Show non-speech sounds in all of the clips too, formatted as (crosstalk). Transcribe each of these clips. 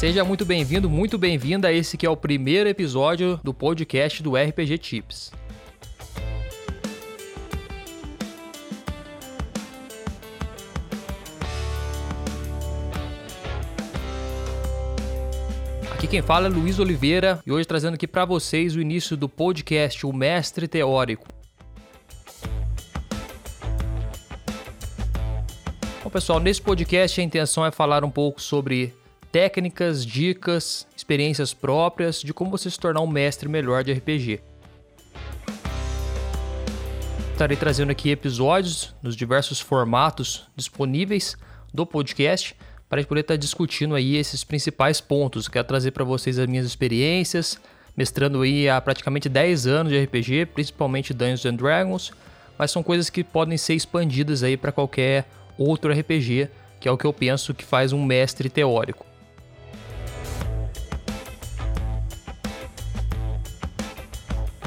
Seja muito bem-vindo, muito bem-vinda a esse que é o primeiro episódio do podcast do RPG Tips. Aqui quem fala é Luiz Oliveira e hoje trazendo aqui para vocês o início do podcast O Mestre Teórico. Bom, pessoal, nesse podcast a intenção é falar um pouco sobre técnicas, dicas, experiências próprias de como você se tornar um mestre melhor de RPG. Estarei trazendo aqui episódios nos diversos formatos disponíveis do podcast para a gente poder estar discutindo aí esses principais pontos. Quero trazer para vocês as minhas experiências, mestrando aí há praticamente 10 anos de RPG, principalmente Dungeons and Dragons, mas são coisas que podem ser expandidas aí para qualquer outro RPG, que é o que eu penso que faz um mestre teórico.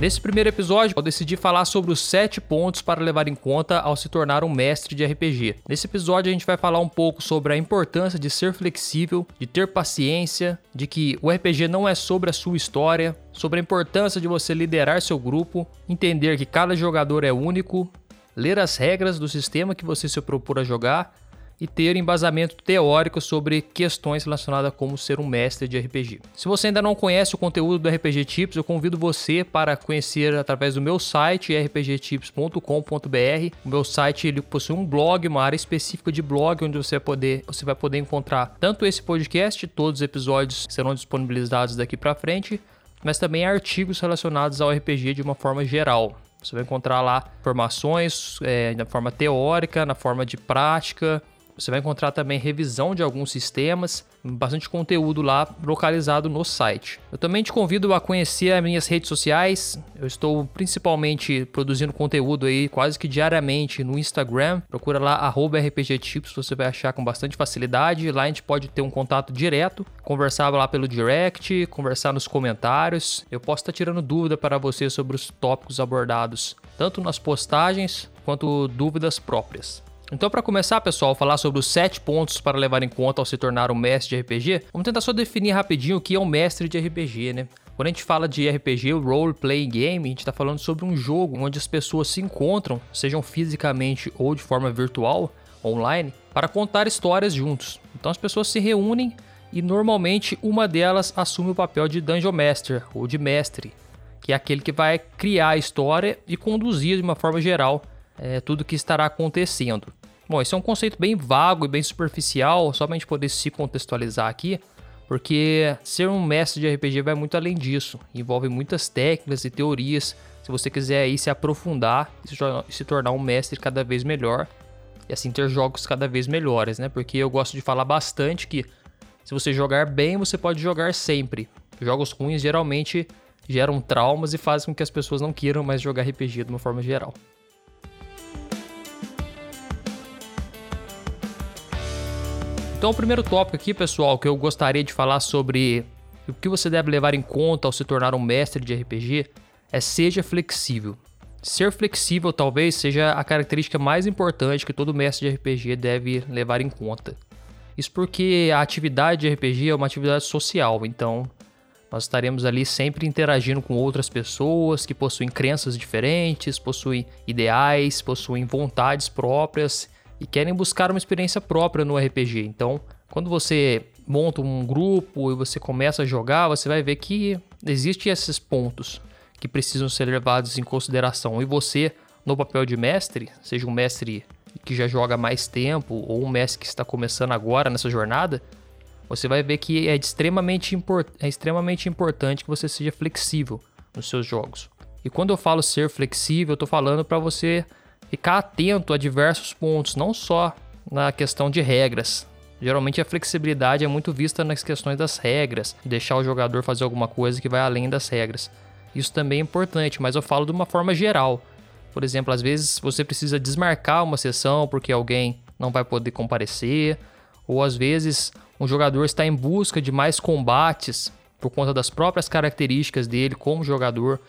Nesse primeiro episódio, eu decidi falar sobre os 7 pontos para levar em conta ao se tornar um mestre de RPG. Nesse episódio, a gente vai falar um pouco sobre a importância de ser flexível, de ter paciência, de que o RPG não é sobre a sua história, sobre a importância de você liderar seu grupo, entender que cada jogador é único, ler as regras do sistema que você se propor a jogar e ter embasamento teórico sobre questões relacionadas a como ser um mestre de RPG. Se você ainda não conhece o conteúdo do RPG Tips, eu convido você para conhecer através do meu site rpgtips.com.br. O meu site ele possui um blog, uma área específica de blog onde você vai poder, você vai poder encontrar tanto esse podcast, todos os episódios serão disponibilizados daqui para frente, mas também artigos relacionados ao RPG de uma forma geral. Você vai encontrar lá informações é, na forma teórica, na forma de prática, você vai encontrar também revisão de alguns sistemas, bastante conteúdo lá localizado no site. Eu também te convido a conhecer as minhas redes sociais. Eu estou principalmente produzindo conteúdo aí quase que diariamente no Instagram. Procura lá @rpgtips, você vai achar com bastante facilidade. Lá a gente pode ter um contato direto, conversar lá pelo direct, conversar nos comentários. Eu posso estar tirando dúvida para você sobre os tópicos abordados, tanto nas postagens quanto dúvidas próprias. Então, para começar, pessoal, falar sobre os 7 pontos para levar em conta ao se tornar um mestre de RPG, vamos tentar só definir rapidinho o que é um mestre de RPG, né? Quando a gente fala de RPG, Role Playing Game, a gente está falando sobre um jogo onde as pessoas se encontram, sejam fisicamente ou de forma virtual, online, para contar histórias juntos. Então as pessoas se reúnem e normalmente uma delas assume o papel de Dungeon Master ou de mestre, que é aquele que vai criar a história e conduzir de uma forma geral é, tudo que estará acontecendo. Bom, esse é um conceito bem vago e bem superficial, só para a gente poder se contextualizar aqui, porque ser um mestre de RPG vai muito além disso, envolve muitas técnicas e teorias. Se você quiser aí se aprofundar e se tornar um mestre cada vez melhor, e assim ter jogos cada vez melhores, né? Porque eu gosto de falar bastante que se você jogar bem, você pode jogar sempre. Jogos ruins geralmente geram traumas e fazem com que as pessoas não queiram mais jogar RPG de uma forma geral. Então, o primeiro tópico aqui, pessoal, que eu gostaria de falar sobre o que você deve levar em conta ao se tornar um mestre de RPG é seja flexível. Ser flexível talvez seja a característica mais importante que todo mestre de RPG deve levar em conta. Isso porque a atividade de RPG é uma atividade social, então nós estaremos ali sempre interagindo com outras pessoas que possuem crenças diferentes, possuem ideais, possuem vontades próprias e querem buscar uma experiência própria no RPG. Então, quando você monta um grupo e você começa a jogar, você vai ver que existem esses pontos que precisam ser levados em consideração. E você, no papel de mestre, seja um mestre que já joga mais tempo ou um mestre que está começando agora nessa jornada, você vai ver que é extremamente, import é extremamente importante que você seja flexível nos seus jogos. E quando eu falo ser flexível, eu estou falando para você ficar atento a diversos pontos, não só na questão de regras. Geralmente a flexibilidade é muito vista nas questões das regras, deixar o jogador fazer alguma coisa que vai além das regras. Isso também é importante, mas eu falo de uma forma geral. Por exemplo, às vezes você precisa desmarcar uma sessão porque alguém não vai poder comparecer, ou às vezes um jogador está em busca de mais combates por conta das próprias características dele como jogador,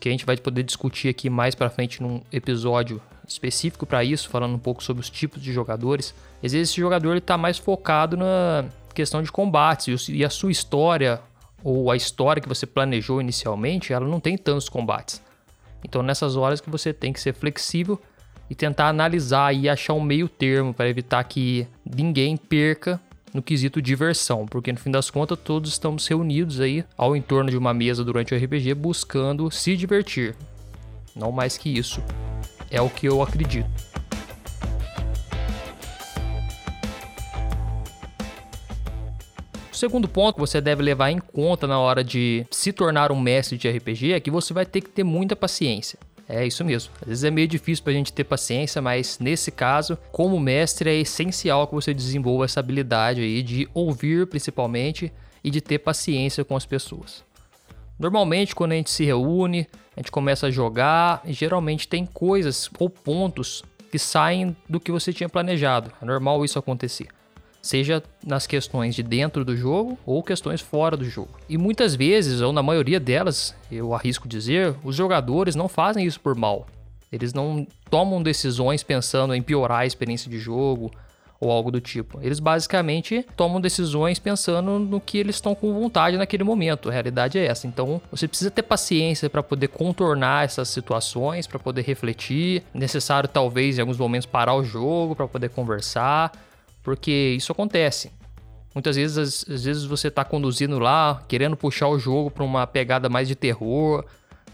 que, a gente vai poder discutir aqui mais para frente num episódio específico para isso, falando um pouco sobre os tipos de jogadores. Às vezes esse jogador está mais focado na questão de combates e a sua história ou a história que você planejou inicialmente, ela não tem tantos combates. Então nessas horas que você tem que ser flexível e tentar analisar e achar um meio termo para evitar que ninguém perca no quesito diversão, porque no fim das contas todos estamos reunidos aí ao entorno de uma mesa durante o RPG buscando se divertir. Não mais que isso. É o que eu acredito. O segundo ponto que você deve levar em conta na hora de se tornar um mestre de RPG é que você vai ter que ter muita paciência. É isso mesmo. Às vezes é meio difícil pra gente ter paciência, mas nesse caso, como mestre, é essencial que você desenvolva essa habilidade aí de ouvir principalmente e de ter paciência com as pessoas. Normalmente, quando a gente se reúne, a gente começa a jogar e geralmente tem coisas ou pontos que saem do que você tinha planejado. É normal isso acontecer seja nas questões de dentro do jogo ou questões fora do jogo. E muitas vezes, ou na maioria delas, eu arrisco dizer, os jogadores não fazem isso por mal. Eles não tomam decisões pensando em piorar a experiência de jogo ou algo do tipo. Eles basicamente tomam decisões pensando no que eles estão com vontade naquele momento. A realidade é essa. Então, você precisa ter paciência para poder contornar essas situações, para poder refletir. Necessário talvez em alguns momentos parar o jogo para poder conversar porque isso acontece. Muitas vezes, às, vezes você está conduzindo lá, querendo puxar o jogo para uma pegada mais de terror,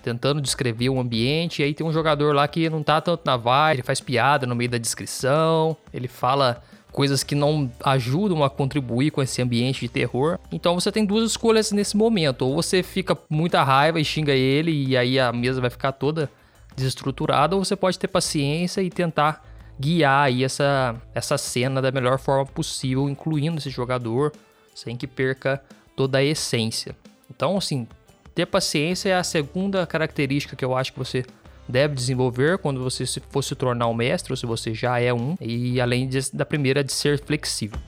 tentando descrever o ambiente, e aí tem um jogador lá que não tá tanto na vibe, ele faz piada no meio da descrição, ele fala coisas que não ajudam a contribuir com esse ambiente de terror. Então você tem duas escolhas nesse momento, ou você fica muita raiva e xinga ele e aí a mesa vai ficar toda desestruturada, ou você pode ter paciência e tentar guiar aí essa, essa cena da melhor forma possível, incluindo esse jogador, sem que perca toda a essência. Então, assim, ter paciência é a segunda característica que eu acho que você deve desenvolver quando você for se tornar um mestre, ou se você já é um, e além de, da primeira, de ser flexível.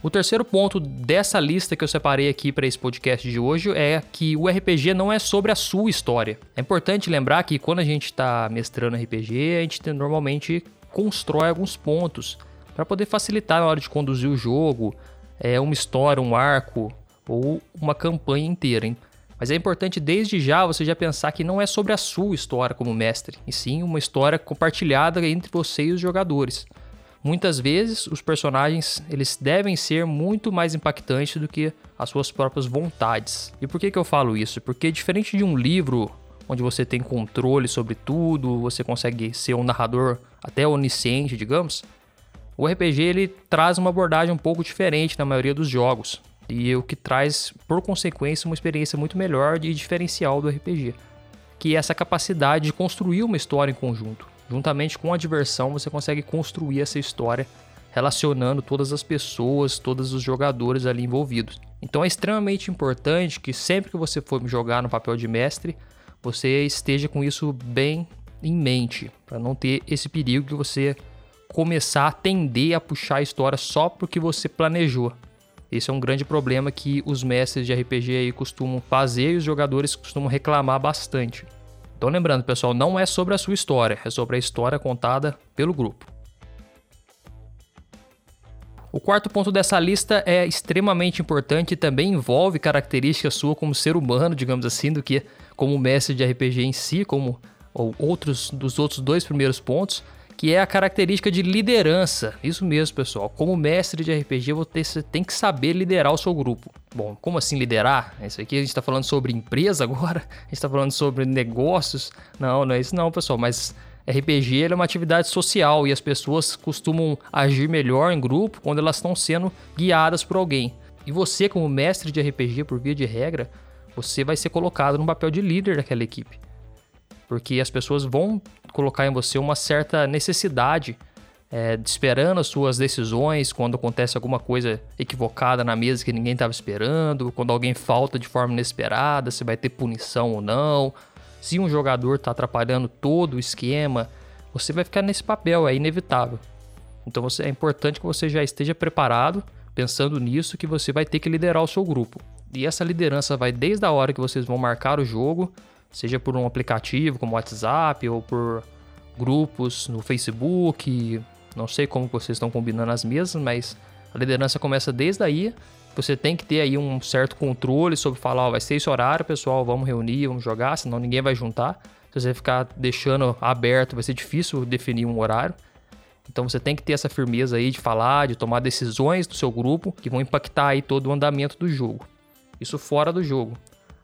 O terceiro ponto dessa lista que eu separei aqui para esse podcast de hoje é que o RPG não é sobre a sua história. É importante lembrar que quando a gente está mestrando RPG, a gente normalmente constrói alguns pontos para poder facilitar na hora de conduzir o jogo, é uma história, um arco ou uma campanha inteira. Mas é importante desde já você já pensar que não é sobre a sua história como mestre, e sim uma história compartilhada entre você e os jogadores. Muitas vezes os personagens eles devem ser muito mais impactantes do que as suas próprias vontades. E por que, que eu falo isso? Porque diferente de um livro onde você tem controle sobre tudo, você consegue ser um narrador até onisciente, digamos, o RPG ele traz uma abordagem um pouco diferente na maioria dos jogos. E o que traz, por consequência, uma experiência muito melhor e diferencial do RPG, que é essa capacidade de construir uma história em conjunto. Juntamente com a diversão, você consegue construir essa história relacionando todas as pessoas, todos os jogadores ali envolvidos. Então é extremamente importante que sempre que você for jogar no papel de mestre, você esteja com isso bem em mente, para não ter esse perigo de você começar a tender a puxar a história só porque você planejou. Esse é um grande problema que os mestres de RPG aí costumam fazer e os jogadores costumam reclamar bastante. Então lembrando, pessoal, não é sobre a sua história, é sobre a história contada pelo grupo. O quarto ponto dessa lista é extremamente importante e também envolve características sua como ser humano, digamos assim, do que como mestre de RPG em si, como ou outros dos outros dois primeiros pontos, que é a característica de liderança. Isso mesmo, pessoal. Como mestre de RPG, você tem que saber liderar o seu grupo. Bom, como assim liderar? Isso aqui a gente está falando sobre empresa (laughs) agora? A gente está falando sobre negócios? Não, não é isso não, pessoal. Mas RPG é uma atividade social e as pessoas costumam agir melhor em grupo quando elas estão sendo guiadas por alguém. E você, como mestre de RPG, por via de regra, você vai ser colocado no papel de líder daquela equipe. Porque as pessoas vão colocar em você uma certa necessidade, é, esperando as suas decisões quando acontece alguma coisa equivocada na mesa que ninguém estava esperando, quando alguém falta de forma inesperada, se vai ter punição ou não, se um jogador está atrapalhando todo o esquema, você vai ficar nesse papel, é inevitável. Então você, é importante que você já esteja preparado, pensando nisso, que você vai ter que liderar o seu grupo. E essa liderança vai desde a hora que vocês vão marcar o jogo seja por um aplicativo como WhatsApp ou por grupos no Facebook, não sei como vocês estão combinando as mesas, mas a liderança começa desde aí. Você tem que ter aí um certo controle sobre falar, vai ser esse horário, pessoal, vamos reunir, vamos jogar, senão ninguém vai juntar. Se você ficar deixando aberto, vai ser difícil definir um horário. Então você tem que ter essa firmeza aí de falar, de tomar decisões do seu grupo que vão impactar aí todo o andamento do jogo. Isso fora do jogo.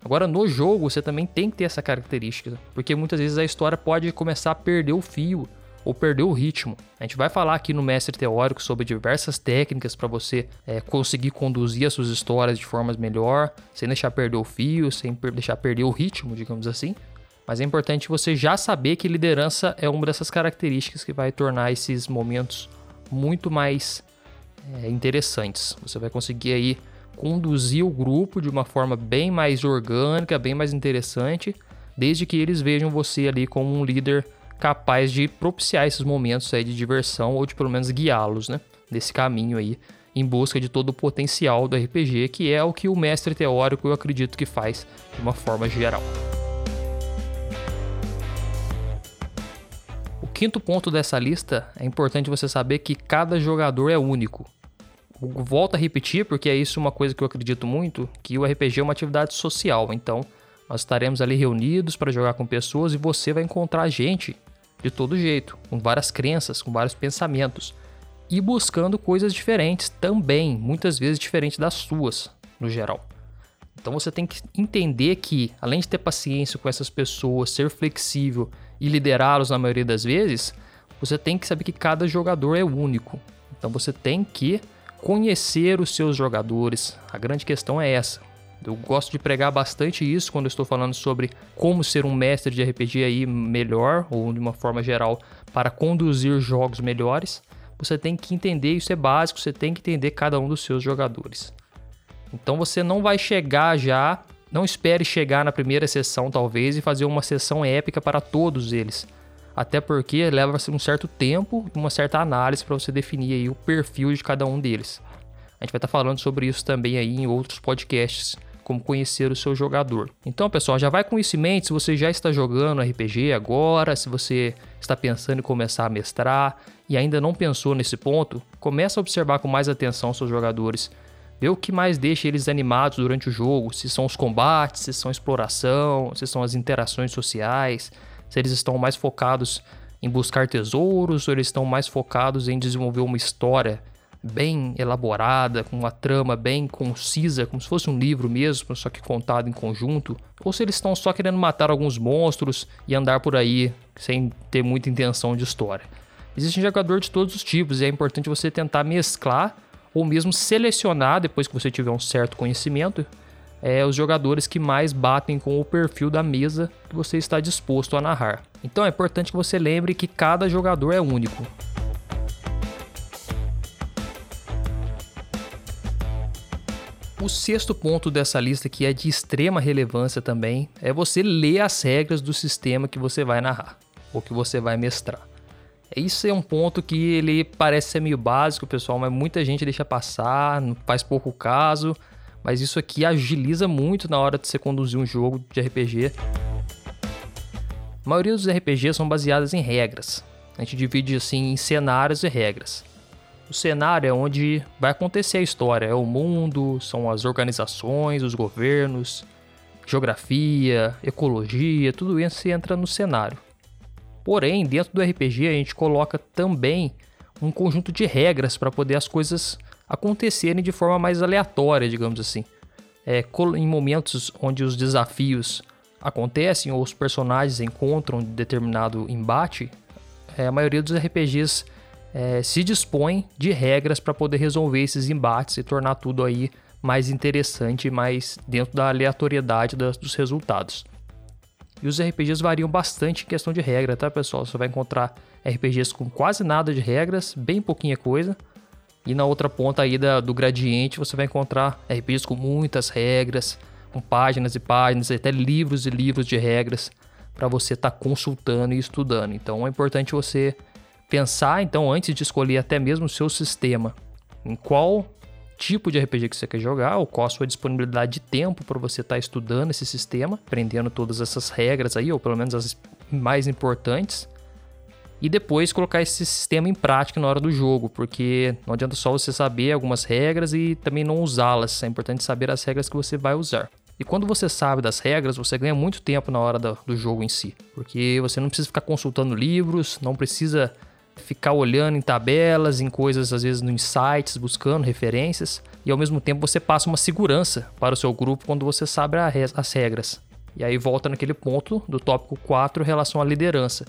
Agora no jogo você também tem que ter essa característica, porque muitas vezes a história pode começar a perder o fio ou perder o ritmo. A gente vai falar aqui no Mestre Teórico sobre diversas técnicas para você é, conseguir conduzir as suas histórias de formas melhor, sem deixar perder o fio, sem per deixar perder o ritmo, digamos assim. Mas é importante você já saber que liderança é uma dessas características que vai tornar esses momentos muito mais é, interessantes. Você vai conseguir aí conduzir o grupo de uma forma bem mais orgânica, bem mais interessante, desde que eles vejam você ali como um líder capaz de propiciar esses momentos aí de diversão ou de pelo menos guiá-los, né, nesse caminho aí em busca de todo o potencial do RPG, que é o que o mestre teórico eu acredito que faz de uma forma geral. O quinto ponto dessa lista é importante você saber que cada jogador é único. Volto a repetir, porque é isso uma coisa que eu acredito muito, que o RPG é uma atividade social. Então, nós estaremos ali reunidos para jogar com pessoas e você vai encontrar gente de todo jeito, com várias crenças, com vários pensamentos e buscando coisas diferentes também, muitas vezes diferentes das suas, no geral. Então você tem que entender que, além de ter paciência com essas pessoas, ser flexível e liderá-los na maioria das vezes, você tem que saber que cada jogador é único. Então você tem que conhecer os seus jogadores. A grande questão é essa. Eu gosto de pregar bastante isso quando estou falando sobre como ser um mestre de RPG aí melhor, ou de uma forma geral, para conduzir jogos melhores. Você tem que entender, isso é básico, você tem que entender cada um dos seus jogadores. Então você não vai chegar já, não espere chegar na primeira sessão talvez e fazer uma sessão épica para todos eles. Até porque leva um certo tempo e uma certa análise para você definir aí o perfil de cada um deles. A gente vai estar falando sobre isso também aí em outros podcasts, como conhecer o seu jogador. Então, pessoal, já vai com isso em mente se você já está jogando RPG agora, se você está pensando em começar a mestrar e ainda não pensou nesse ponto, comece a observar com mais atenção seus jogadores. Vê o que mais deixa eles animados durante o jogo, se são os combates, se são exploração, se são as interações sociais, se eles estão mais focados em buscar tesouros ou eles estão mais focados em desenvolver uma história bem elaborada, com uma trama bem concisa, como se fosse um livro mesmo, só que contado em conjunto, ou se eles estão só querendo matar alguns monstros e andar por aí sem ter muita intenção de história. Existe um jogador de todos os tipos e é importante você tentar mesclar ou mesmo selecionar, depois que você tiver um certo conhecimento, é, os jogadores que mais batem com o perfil da mesa que você está disposto a narrar. Então é importante que você lembre que cada jogador é único. O sexto ponto dessa lista, que é de extrema relevância também, é você ler as regras do sistema que você vai narrar ou que você vai mestrar. Isso é um ponto que ele parece ser meio básico, pessoal, mas muita gente deixa passar, faz pouco caso. Mas isso aqui agiliza muito na hora de você conduzir um jogo de RPG. A maioria dos RPGs são baseadas em regras. A gente divide assim em cenários e regras. O cenário é onde vai acontecer a história, é o mundo, são as organizações, os governos, geografia, ecologia, tudo isso entra no cenário. Porém, dentro do RPG a gente coloca também um conjunto de regras para poder as coisas acontecerem de forma mais aleatória, digamos assim. É, em momentos onde os desafios acontecem ou os personagens encontram determinado embate, é, a maioria dos RPGs é, se dispõe de regras para poder resolver esses embates e tornar tudo aí mais interessante, mais dentro da aleatoriedade das, dos resultados. E os RPGs variam bastante em questão de regra, tá, pessoal? Você vai encontrar RPGs com quase nada de regras, bem pouquinha coisa. E na outra ponta aí da, do gradiente você vai encontrar RPGs com muitas regras, com páginas e páginas, até livros e livros de regras para você estar tá consultando e estudando. Então é importante você pensar, então, antes de escolher até mesmo o seu sistema, em qual tipo de RPG que você quer jogar, ou qual a sua disponibilidade de tempo para você estar tá estudando esse sistema, aprendendo todas essas regras aí, ou pelo menos as mais importantes. E depois colocar esse sistema em prática na hora do jogo, porque não adianta só você saber algumas regras e também não usá-las, é importante saber as regras que você vai usar. E quando você sabe das regras, você ganha muito tempo na hora do, do jogo em si, porque você não precisa ficar consultando livros, não precisa ficar olhando em tabelas, em coisas às vezes nos sites, buscando referências, e ao mesmo tempo você passa uma segurança para o seu grupo quando você sabe as regras. E aí volta naquele ponto do tópico 4 em relação à liderança.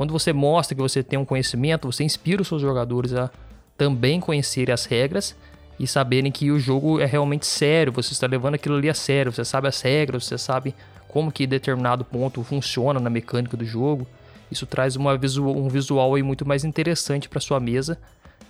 Quando você mostra que você tem um conhecimento, você inspira os seus jogadores a também conhecerem as regras e saberem que o jogo é realmente sério, você está levando aquilo ali a sério, você sabe as regras, você sabe como que determinado ponto funciona na mecânica do jogo. Isso traz uma um visual aí muito mais interessante para sua mesa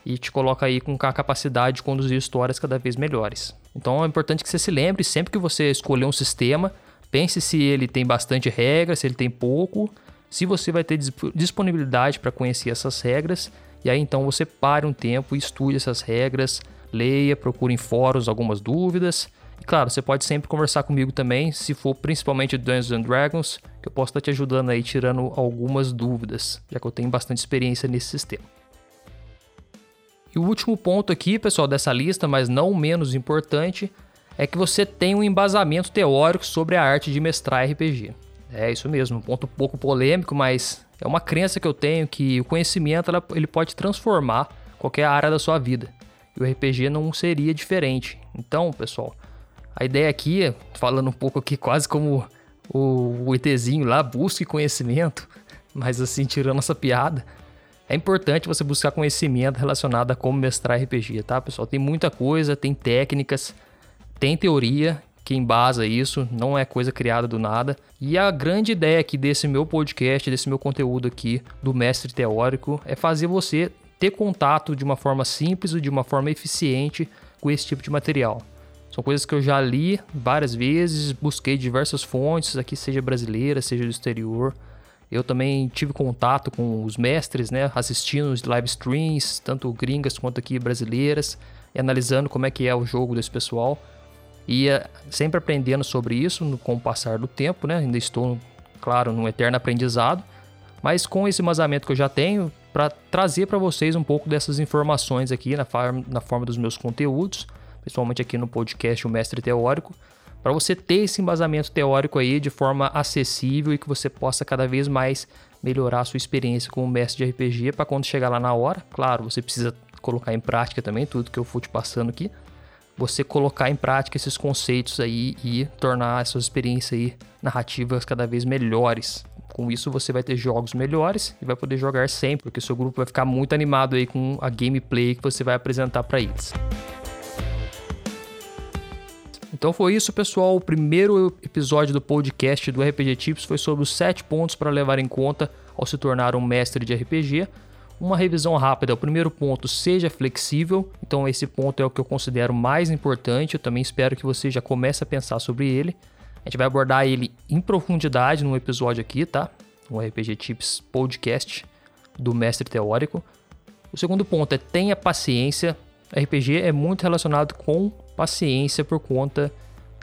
e te coloca aí com a capacidade de conduzir histórias cada vez melhores. Então é importante que você se lembre sempre que você escolher um sistema, pense se ele tem bastante regras, se ele tem pouco se você vai ter disponibilidade para conhecer essas regras, e aí então você pare um tempo, estude essas regras, leia, procure em fóruns algumas dúvidas. E claro, você pode sempre conversar comigo também, se for principalmente Dungeons and Dragons, que eu posso estar te ajudando aí tirando algumas dúvidas, já que eu tenho bastante experiência nesse sistema. E o último ponto aqui, pessoal, dessa lista, mas não menos importante, é que você tem um embasamento teórico sobre a arte de mestrar RPG. É isso mesmo, um ponto um pouco polêmico, mas é uma crença que eu tenho que o conhecimento ela, ele pode transformar qualquer área da sua vida. E o RPG não seria diferente. Então, pessoal, a ideia aqui, falando um pouco aqui quase como o, o ETzinho lá, busque conhecimento, (laughs) mas assim, tirando essa piada, é importante você buscar conhecimento relacionado a como mestrar RPG, tá, pessoal? Tem muita coisa, tem técnicas, tem teoria que embasa isso, não é coisa criada do nada. E a grande ideia aqui desse meu podcast, desse meu conteúdo aqui do mestre teórico, é fazer você ter contato de uma forma simples e de uma forma eficiente com esse tipo de material. São coisas que eu já li várias vezes, busquei diversas fontes, aqui seja brasileira, seja do exterior. Eu também tive contato com os mestres, né, assistindo os live streams, tanto gringas quanto aqui brasileiras, e analisando como é que é o jogo desse pessoal ia sempre aprendendo sobre isso com o passar do tempo, né? Ainda estou, claro, num eterno aprendizado, mas com esse embasamento que eu já tenho, para trazer para vocês um pouco dessas informações aqui na, forma, na forma dos meus conteúdos, principalmente aqui no podcast O Mestre Teórico, para você ter esse embasamento teórico aí de forma acessível e que você possa cada vez mais melhorar a sua experiência como mestre de RPG para quando chegar lá na hora. Claro, você precisa colocar em prática também tudo que eu for te passando aqui, você colocar em prática esses conceitos aí e tornar essas experiências aí narrativas cada vez melhores. Com isso você vai ter jogos melhores e vai poder jogar sempre, porque seu grupo vai ficar muito animado aí com a gameplay que você vai apresentar para eles. Então foi isso, pessoal. O primeiro episódio do podcast do RPG Tips foi sobre os 7 pontos para levar em conta ao se tornar um mestre de RPG. Uma revisão rápida, o primeiro ponto, seja flexível. Então esse ponto é o que eu considero mais importante. Eu também espero que você já comece a pensar sobre ele. A gente vai abordar ele em profundidade no episódio aqui, tá? No RPG Tips Podcast do Mestre Teórico. O segundo ponto é tenha paciência. RPG é muito relacionado com paciência por conta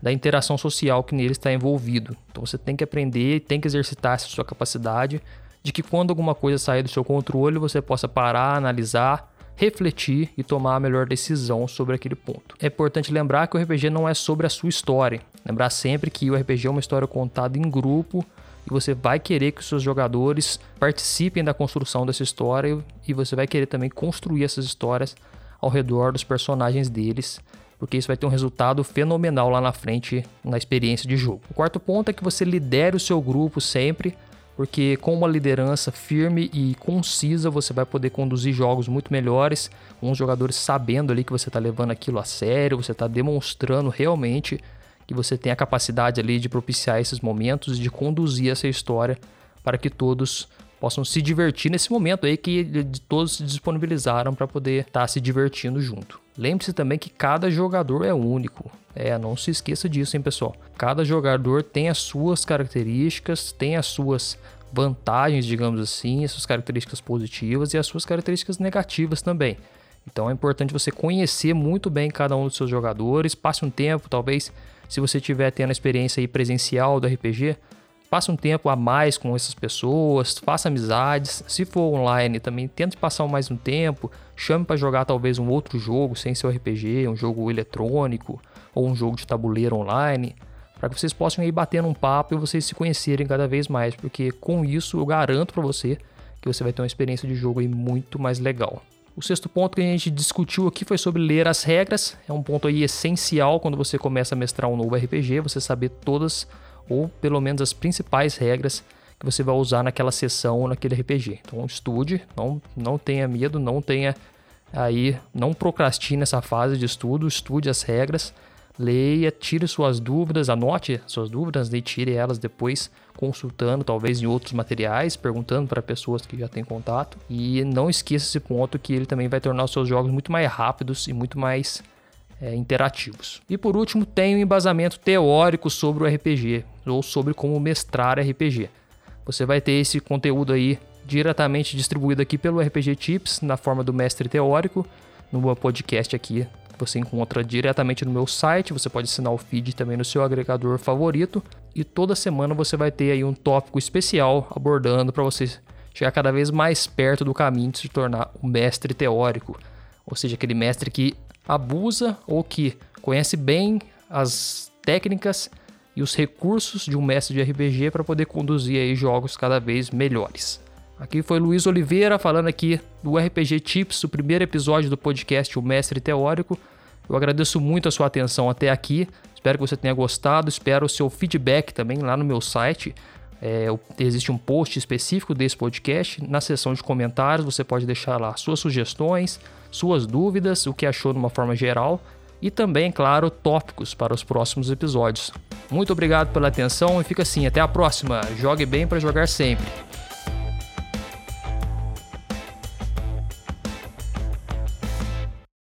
da interação social que nele está envolvido. Então você tem que aprender, tem que exercitar essa sua capacidade de que quando alguma coisa sair do seu controle, você possa parar, analisar, refletir e tomar a melhor decisão sobre aquele ponto. É importante lembrar que o RPG não é sobre a sua história. Lembrar sempre que o RPG é uma história contada em grupo e você vai querer que os seus jogadores participem da construção dessa história e você vai querer também construir essas histórias ao redor dos personagens deles, porque isso vai ter um resultado fenomenal lá na frente na experiência de jogo. O quarto ponto é que você lidere o seu grupo sempre porque com uma liderança firme e concisa você vai poder conduzir jogos muito melhores, com os jogadores sabendo ali que você está levando aquilo a sério, você está demonstrando realmente que você tem a capacidade ali de propiciar esses momentos, de conduzir essa história para que todos possam se divertir nesse momento aí que todos se disponibilizaram para poder estar tá se divertindo junto. Lembre-se também que cada jogador é único. É, não se esqueça disso, hein, pessoal. Cada jogador tem as suas características, tem as suas vantagens, digamos assim, as suas características positivas e as suas características negativas também. Então é importante você conhecer muito bem cada um dos seus jogadores, passe um tempo, talvez, se você tiver tendo a experiência aí presencial do RPG, passe um tempo a mais com essas pessoas, faça amizades. Se for online, também tente passar mais um tempo, chame para jogar talvez um outro jogo sem ser RPG, um jogo eletrônico ou um jogo de tabuleiro online, para que vocês possam ir batendo um papo e vocês se conhecerem cada vez mais, porque com isso eu garanto para você que você vai ter uma experiência de jogo aí muito mais legal. O sexto ponto que a gente discutiu aqui foi sobre ler as regras. É um ponto aí essencial quando você começa a mestrar um novo RPG, você saber todas ou pelo menos as principais regras que você vai usar naquela sessão ou naquele RPG. Então estude, não, não tenha medo, não tenha aí, não procrastine essa fase de estudo, estude as regras leia, tire suas dúvidas, anote suas dúvidas e tire elas depois consultando, talvez em outros materiais, perguntando para pessoas que já têm contato. E não esqueça esse ponto que ele também vai tornar os seus jogos muito mais rápidos e muito mais é, interativos. E por último, tem um embasamento teórico sobre o RPG ou sobre como mestrar RPG. Você vai ter esse conteúdo aí diretamente distribuído aqui pelo RPG Tips na forma do mestre teórico no meu podcast aqui você encontra diretamente no meu site, você pode assinar o feed também no seu agregador favorito e toda semana você vai ter aí um tópico especial abordando para você chegar cada vez mais perto do caminho de se tornar um mestre teórico, ou seja, aquele mestre que abusa ou que conhece bem as técnicas e os recursos de um mestre de RPG para poder conduzir aí jogos cada vez melhores. Aqui foi Luiz Oliveira falando aqui do RPG Tips, o primeiro episódio do podcast O Mestre Teórico. Eu agradeço muito a sua atenção até aqui. Espero que você tenha gostado. Espero o seu feedback também lá no meu site. É, existe um post específico desse podcast. Na seção de comentários você pode deixar lá suas sugestões, suas dúvidas, o que achou de uma forma geral e também, claro, tópicos para os próximos episódios. Muito obrigado pela atenção e fica assim, até a próxima. Jogue bem para jogar sempre.